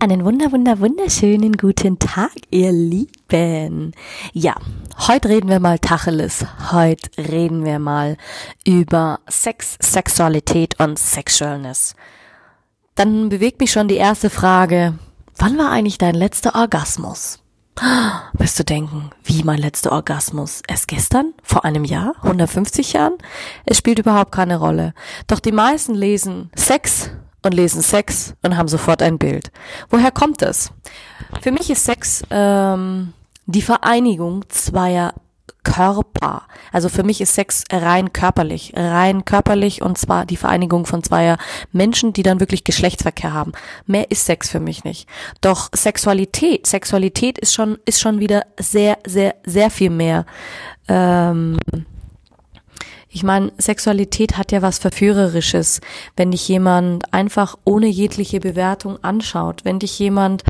Einen wunder, wunder, wunderschönen guten Tag, ihr Lieben. Ja, heute reden wir mal Tacheles. Heute reden wir mal über Sex, Sexualität und Sexualness. Dann bewegt mich schon die erste Frage. Wann war eigentlich dein letzter Orgasmus? Wirst du denken, wie mein letzter Orgasmus? Erst gestern? Vor einem Jahr? 150 Jahren? Es spielt überhaupt keine Rolle. Doch die meisten lesen Sex und lesen Sex und haben sofort ein Bild. Woher kommt es? Für mich ist Sex ähm, die Vereinigung zweier Körper. Also für mich ist Sex rein körperlich, rein körperlich und zwar die Vereinigung von zweier Menschen, die dann wirklich Geschlechtsverkehr haben. Mehr ist Sex für mich nicht. Doch Sexualität, Sexualität ist schon ist schon wieder sehr sehr sehr viel mehr. Ähm, ich meine, Sexualität hat ja was Verführerisches, wenn dich jemand einfach ohne jegliche Bewertung anschaut, wenn dich jemand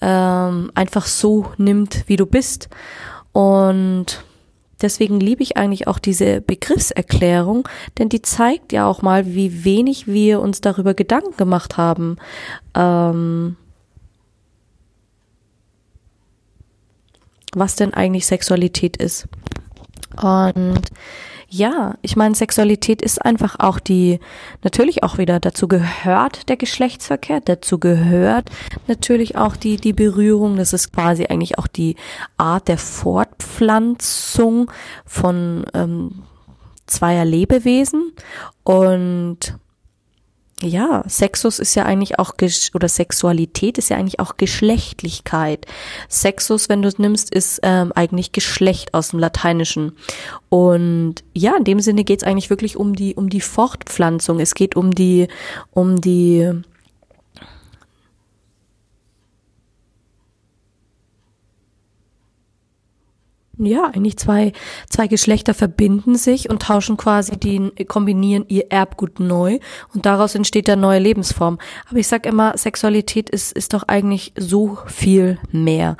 ähm, einfach so nimmt, wie du bist. Und deswegen liebe ich eigentlich auch diese Begriffserklärung, denn die zeigt ja auch mal, wie wenig wir uns darüber Gedanken gemacht haben. Ähm, was denn eigentlich Sexualität ist. Und ja, ich meine, Sexualität ist einfach auch die, natürlich auch wieder, dazu gehört der Geschlechtsverkehr, dazu gehört natürlich auch die, die Berührung, das ist quasi eigentlich auch die Art der Fortpflanzung von ähm, zweier Lebewesen. Und ja, Sexus ist ja eigentlich auch, oder Sexualität ist ja eigentlich auch Geschlechtlichkeit. Sexus, wenn du es nimmst, ist ähm, eigentlich Geschlecht aus dem Lateinischen. Und ja, in dem Sinne geht es eigentlich wirklich um die, um die Fortpflanzung. Es geht um die, um die, ja, eigentlich zwei, zwei Geschlechter verbinden sich und tauschen quasi die, kombinieren ihr Erbgut neu und daraus entsteht dann neue Lebensform. Aber ich sag immer, Sexualität ist, ist doch eigentlich so viel mehr.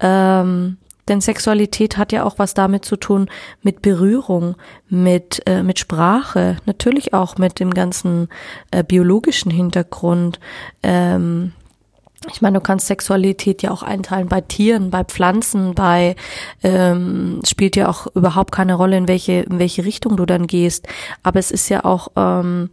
Ähm, denn Sexualität hat ja auch was damit zu tun mit Berührung, mit, äh, mit Sprache, natürlich auch mit dem ganzen äh, biologischen Hintergrund. Ähm, ich meine, du kannst Sexualität ja auch einteilen bei Tieren, bei Pflanzen, bei ähm, spielt ja auch überhaupt keine Rolle, in welche in welche Richtung du dann gehst. Aber es ist ja auch ähm,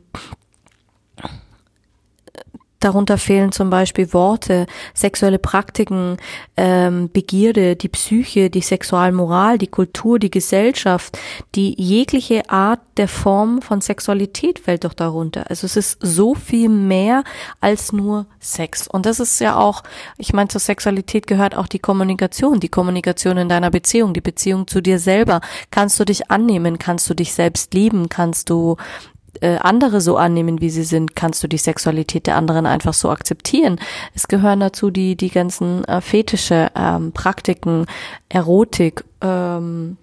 Darunter fehlen zum Beispiel Worte, sexuelle Praktiken, ähm, Begierde, die Psyche, die Sexualmoral, die Kultur, die Gesellschaft, die jegliche Art der Form von Sexualität fällt doch darunter. Also es ist so viel mehr als nur Sex. Und das ist ja auch, ich meine, zur Sexualität gehört auch die Kommunikation, die Kommunikation in deiner Beziehung, die Beziehung zu dir selber. Kannst du dich annehmen? Kannst du dich selbst lieben? Kannst du äh, andere so annehmen, wie sie sind, kannst du die Sexualität der anderen einfach so akzeptieren. Es gehören dazu die, die ganzen äh, Fetische, ähm, Praktiken, Erotik, ähm,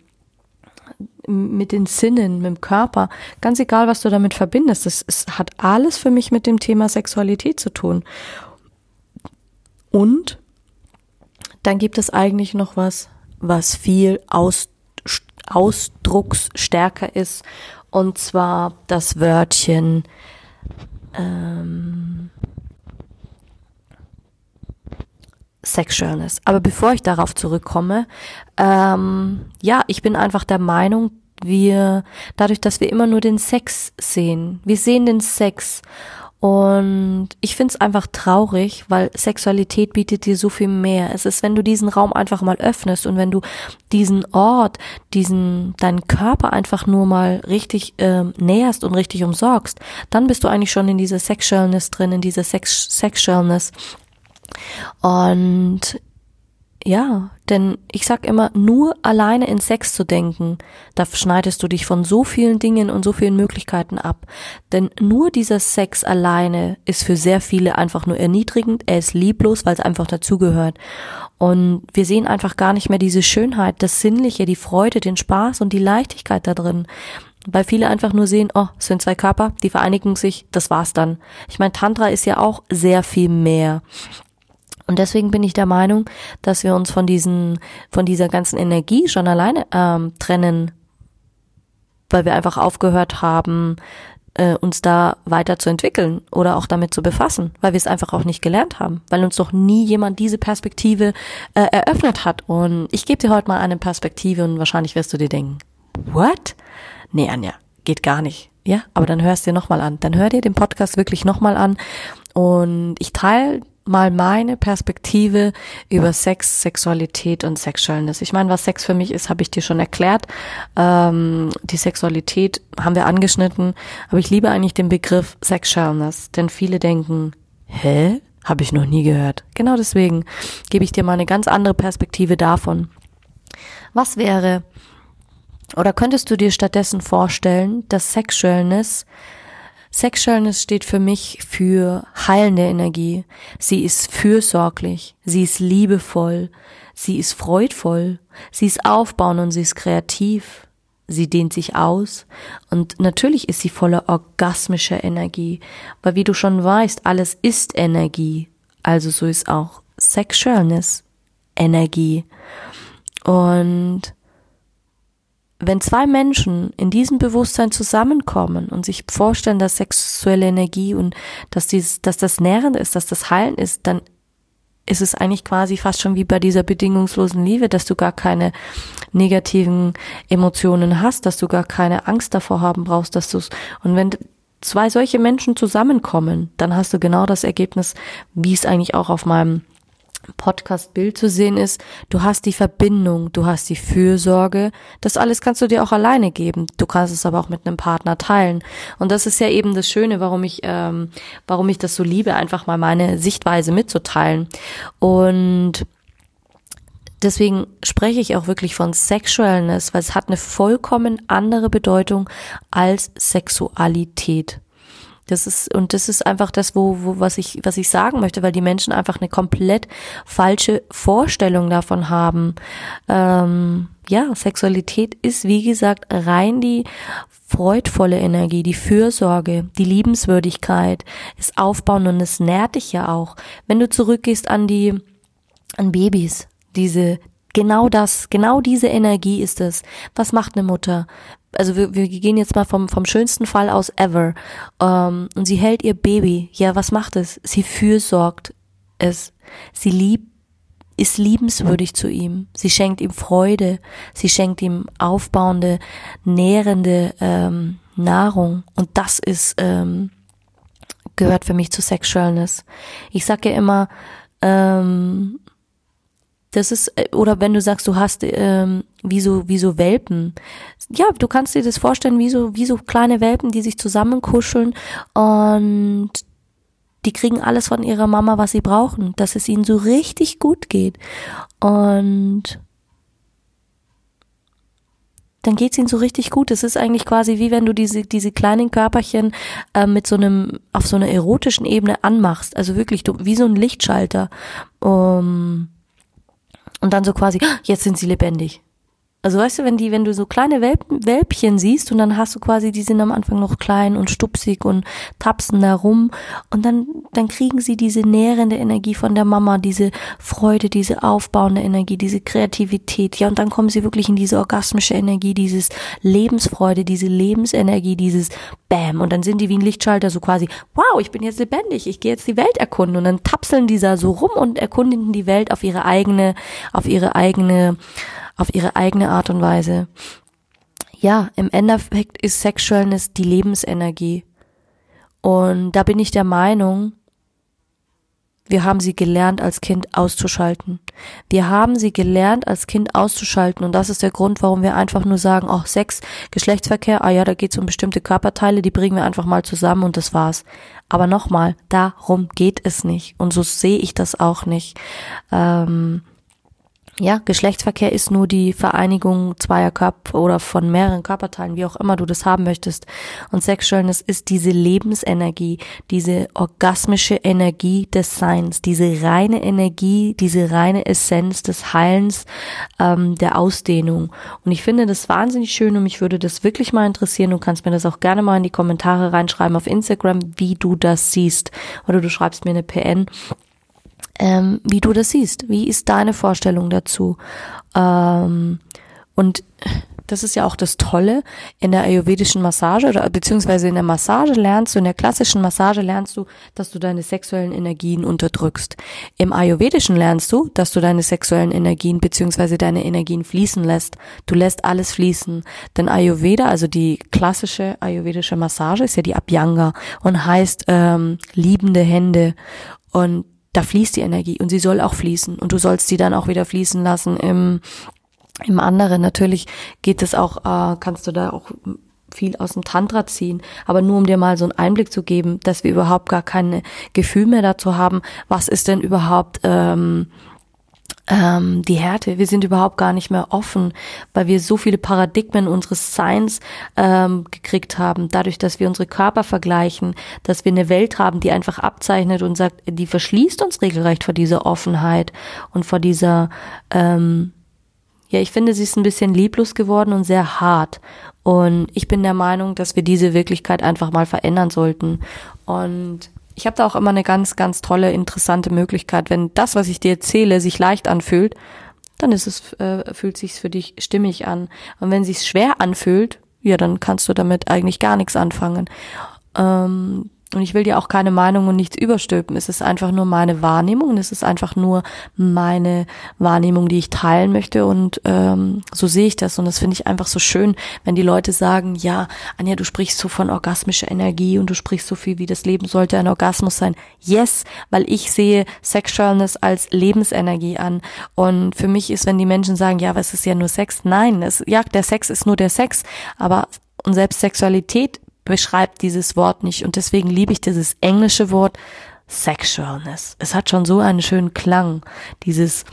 mit den Sinnen, mit dem Körper, ganz egal, was du damit verbindest, es, hat alles für mich mit dem Thema Sexualität zu tun. Und dann gibt es eigentlich noch was, was viel aus, ausdrucksstärker ist und zwar das Wörtchen ähm, Sexualness. Aber bevor ich darauf zurückkomme, ähm, ja, ich bin einfach der Meinung, wir, dadurch, dass wir immer nur den Sex sehen, wir sehen den Sex und ich find's einfach traurig, weil Sexualität bietet dir so viel mehr. Es ist, wenn du diesen Raum einfach mal öffnest und wenn du diesen Ort, diesen, deinen Körper einfach nur mal richtig ähm, näherst und richtig umsorgst, dann bist du eigentlich schon in dieser Sexualness drin, in dieser Sex Sexualness. Und ja, denn ich sag immer, nur alleine in Sex zu denken, da schneidest du dich von so vielen Dingen und so vielen Möglichkeiten ab. Denn nur dieser Sex alleine ist für sehr viele einfach nur erniedrigend, er ist lieblos, weil es einfach dazugehört. Und wir sehen einfach gar nicht mehr diese Schönheit, das Sinnliche, die Freude, den Spaß und die Leichtigkeit da drin. Weil viele einfach nur sehen, oh, es sind zwei Körper, die vereinigen sich, das war's dann. Ich meine, Tantra ist ja auch sehr viel mehr. Und deswegen bin ich der Meinung, dass wir uns von diesen, von dieser ganzen Energie schon alleine ähm, trennen, weil wir einfach aufgehört haben, äh, uns da weiter zu entwickeln oder auch damit zu befassen, weil wir es einfach auch nicht gelernt haben, weil uns doch nie jemand diese Perspektive äh, eröffnet hat. Und ich gebe dir heute mal eine Perspektive und wahrscheinlich wirst du dir denken, what? Nee, Anja, geht gar nicht. Ja, aber dann hörst dir nochmal an. Dann hör dir den Podcast wirklich nochmal an. Und ich teile mal meine Perspektive über Sex, Sexualität und Sexualness. Ich meine, was Sex für mich ist, habe ich dir schon erklärt. Ähm, die Sexualität haben wir angeschnitten, aber ich liebe eigentlich den Begriff Sexualness, denn viele denken, hä? Habe ich noch nie gehört. Genau deswegen gebe ich dir mal eine ganz andere Perspektive davon. Was wäre, oder könntest du dir stattdessen vorstellen, dass Sexualness Sexualness steht für mich für heilende Energie. Sie ist fürsorglich, sie ist liebevoll, sie ist freudvoll, sie ist aufbauend und sie ist kreativ. Sie dehnt sich aus und natürlich ist sie voller orgasmischer Energie, weil wie du schon weißt, alles ist Energie. Also so ist auch Sexualness Energie. Und wenn zwei Menschen in diesem Bewusstsein zusammenkommen und sich vorstellen, dass sexuelle Energie und dass dies, dass das nährend ist, dass das heilend ist, dann ist es eigentlich quasi fast schon wie bei dieser bedingungslosen Liebe, dass du gar keine negativen Emotionen hast, dass du gar keine Angst davor haben brauchst, dass du's, und wenn zwei solche Menschen zusammenkommen, dann hast du genau das Ergebnis, wie es eigentlich auch auf meinem Podcast-Bild zu sehen ist, du hast die Verbindung, du hast die Fürsorge, das alles kannst du dir auch alleine geben. Du kannst es aber auch mit einem Partner teilen. Und das ist ja eben das Schöne, warum ich, ähm, warum ich das so liebe, einfach mal meine Sichtweise mitzuteilen. Und deswegen spreche ich auch wirklich von Sexualness, weil es hat eine vollkommen andere Bedeutung als Sexualität. Das ist, und das ist einfach das, wo, wo, was ich, was ich sagen möchte, weil die Menschen einfach eine komplett falsche Vorstellung davon haben. Ähm, ja, Sexualität ist, wie gesagt, rein die freudvolle Energie, die Fürsorge, die Liebenswürdigkeit, ist aufbauen und es nährt dich ja auch. Wenn du zurückgehst an die, an Babys, diese, genau das, genau diese Energie ist es. Was macht eine Mutter? Also wir, wir gehen jetzt mal vom, vom schönsten Fall aus ever. Ähm, und sie hält ihr Baby. Ja, was macht es? Sie fürsorgt es. Sie liebt, ist liebenswürdig zu ihm. Sie schenkt ihm Freude. Sie schenkt ihm aufbauende, nährende ähm, Nahrung. Und das ist, ähm, gehört für mich zu Sexualness. Ich sage ja immer, ähm, das ist, äh, oder wenn du sagst, du hast ähm, wie so, wie so Welpen. Ja, du kannst dir das vorstellen, wie so, wie so kleine Welpen, die sich zusammenkuscheln und die kriegen alles von ihrer Mama, was sie brauchen, dass es ihnen so richtig gut geht. Und dann geht's ihnen so richtig gut. Es ist eigentlich quasi wie wenn du diese, diese kleinen Körperchen äh, mit so einem, auf so einer erotischen Ebene anmachst. Also wirklich, du, wie so ein Lichtschalter. Um, und dann so quasi, ah, jetzt sind sie lebendig. Also weißt du, wenn die, wenn du so kleine Welpen, Welpchen siehst und dann hast du quasi, die sind am Anfang noch klein und stupsig und tapsen da rum und dann, dann kriegen sie diese nährende Energie von der Mama, diese Freude, diese aufbauende Energie, diese Kreativität, ja, und dann kommen sie wirklich in diese orgasmische Energie, dieses Lebensfreude, diese Lebensenergie, dieses Bam, und dann sind die wie ein Lichtschalter so quasi, wow, ich bin jetzt lebendig, ich gehe jetzt die Welt erkunden und dann tapseln die da so rum und erkundigen die Welt auf ihre eigene, auf ihre eigene, auf ihre eigene Art und Weise. Ja, im Endeffekt ist Sexualness die Lebensenergie. Und da bin ich der Meinung, wir haben sie gelernt, als Kind auszuschalten. Wir haben sie gelernt, als Kind auszuschalten. Und das ist der Grund, warum wir einfach nur sagen, oh, Sex, Geschlechtsverkehr, ah ja, da geht es um bestimmte Körperteile, die bringen wir einfach mal zusammen und das war's. Aber nochmal, darum geht es nicht. Und so sehe ich das auch nicht. Ähm, ja, Geschlechtsverkehr ist nur die Vereinigung zweier Körper oder von mehreren Körperteilen, wie auch immer du das haben möchtest. Und Sexualness ist diese Lebensenergie, diese orgasmische Energie des Seins, diese reine Energie, diese reine Essenz des Heilens, ähm, der Ausdehnung. Und ich finde das wahnsinnig schön und mich würde das wirklich mal interessieren. Du kannst mir das auch gerne mal in die Kommentare reinschreiben auf Instagram, wie du das siehst. Oder du schreibst mir eine PN ähm, wie du das siehst. Wie ist deine Vorstellung dazu? Ähm, und das ist ja auch das Tolle in der ayurvedischen Massage oder beziehungsweise in der Massage lernst du, in der klassischen Massage lernst du, dass du deine sexuellen Energien unterdrückst. Im ayurvedischen lernst du, dass du deine sexuellen Energien beziehungsweise deine Energien fließen lässt. Du lässt alles fließen. Denn Ayurveda, also die klassische ayurvedische Massage, ist ja die Abhyanga und heißt ähm, liebende Hände. Und da fließt die Energie und sie soll auch fließen und du sollst sie dann auch wieder fließen lassen im, im anderen. Natürlich geht es auch, äh, kannst du da auch viel aus dem Tantra ziehen, aber nur um dir mal so einen Einblick zu geben, dass wir überhaupt gar keine Gefühl mehr dazu haben, was ist denn überhaupt ähm, ähm, die Härte. Wir sind überhaupt gar nicht mehr offen, weil wir so viele Paradigmen unseres Seins ähm, gekriegt haben, dadurch, dass wir unsere Körper vergleichen, dass wir eine Welt haben, die einfach abzeichnet und sagt, die verschließt uns regelrecht vor dieser Offenheit und vor dieser, ähm, ja, ich finde, sie ist ein bisschen lieblos geworden und sehr hart. Und ich bin der Meinung, dass wir diese Wirklichkeit einfach mal verändern sollten. Und ich habe da auch immer eine ganz, ganz tolle, interessante Möglichkeit. Wenn das, was ich dir erzähle, sich leicht anfühlt, dann ist es, äh, fühlt sich's für dich stimmig an. Und wenn sich's schwer anfühlt, ja, dann kannst du damit eigentlich gar nichts anfangen. Ähm, und ich will dir auch keine Meinung und nichts überstülpen. Es ist einfach nur meine Wahrnehmung und es ist einfach nur meine Wahrnehmung, die ich teilen möchte. Und ähm, so sehe ich das. Und das finde ich einfach so schön, wenn die Leute sagen, ja, Anja, du sprichst so von orgasmischer Energie und du sprichst so viel, wie das Leben sollte ein Orgasmus sein. Yes, weil ich sehe Sexualness als Lebensenergie an. Und für mich ist, wenn die Menschen sagen, ja, aber es ist ja nur Sex. Nein, es, ja, der Sex ist nur der Sex. Aber und selbst Sexualität beschreibt dieses Wort nicht. Und deswegen liebe ich dieses englische Wort Sexualness. Es hat schon so einen schönen Klang. Dieses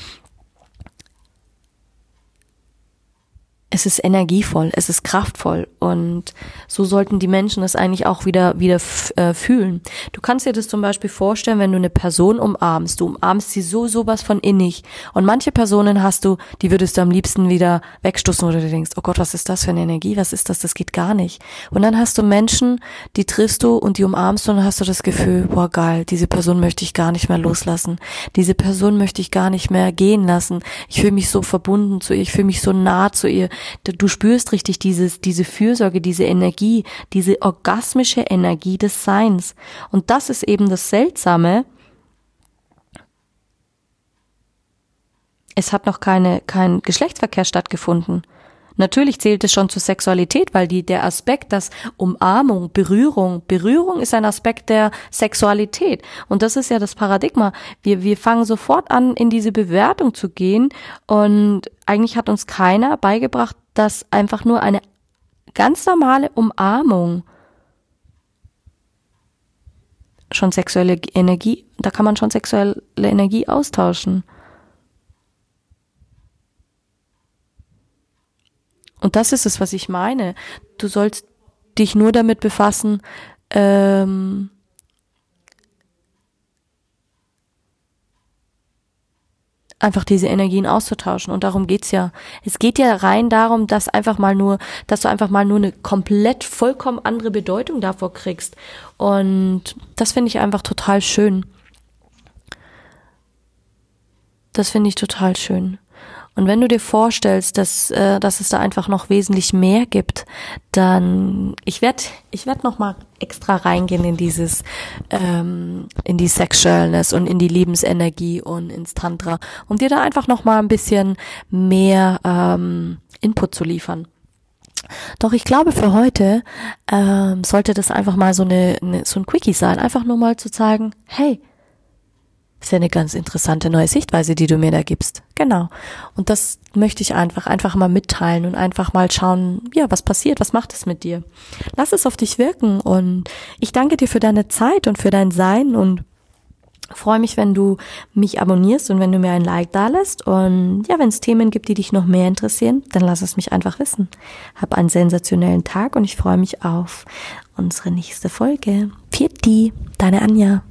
es ist energievoll, es ist kraftvoll und so sollten die Menschen es eigentlich auch wieder wieder äh, fühlen. Du kannst dir das zum Beispiel vorstellen, wenn du eine Person umarmst, du umarmst sie so sowas von innig und manche Personen hast du, die würdest du am liebsten wieder wegstoßen oder du denkst, oh Gott, was ist das für eine Energie, was ist das, das geht gar nicht. Und dann hast du Menschen, die triffst du und die umarmst und dann hast du das Gefühl, boah geil, diese Person möchte ich gar nicht mehr loslassen, diese Person möchte ich gar nicht mehr gehen lassen. Ich fühle mich so verbunden zu ihr, ich fühle mich so nah zu ihr du spürst richtig dieses, diese Fürsorge, diese Energie, diese orgasmische Energie des Seins. Und das ist eben das Seltsame. Es hat noch keine, kein Geschlechtsverkehr stattgefunden. Natürlich zählt es schon zur Sexualität, weil die, der Aspekt, dass Umarmung, Berührung, Berührung ist ein Aspekt der Sexualität. Und das ist ja das Paradigma. Wir, wir fangen sofort an, in diese Bewertung zu gehen. Und eigentlich hat uns keiner beigebracht, dass einfach nur eine ganz normale Umarmung schon sexuelle Energie, da kann man schon sexuelle Energie austauschen. Und das ist es, was ich meine. Du sollst dich nur damit befassen, ähm, einfach diese Energien auszutauschen. Und darum geht's ja. Es geht ja rein darum, dass einfach mal nur, dass du einfach mal nur eine komplett vollkommen andere Bedeutung davor kriegst. Und das finde ich einfach total schön. Das finde ich total schön. Und wenn du dir vorstellst, dass, äh, dass es da einfach noch wesentlich mehr gibt, dann ich werde ich werd noch mal extra reingehen in dieses ähm, in die Sexualness und in die Lebensenergie und ins Tantra, um dir da einfach noch mal ein bisschen mehr ähm, Input zu liefern. Doch ich glaube, für heute ähm, sollte das einfach mal so eine, eine so ein Quickie sein, einfach nur mal zu sagen, hey, ist ja eine ganz interessante neue Sichtweise, die du mir da gibst. Genau. Und das möchte ich einfach, einfach mal mitteilen und einfach mal schauen, ja, was passiert, was macht es mit dir? Lass es auf dich wirken und ich danke dir für deine Zeit und für dein Sein und Freue mich, wenn du mich abonnierst und wenn du mir ein Like da lässt. Und ja, wenn es Themen gibt, die dich noch mehr interessieren, dann lass es mich einfach wissen. Hab einen sensationellen Tag und ich freue mich auf unsere nächste Folge. Pfiat deine Anja.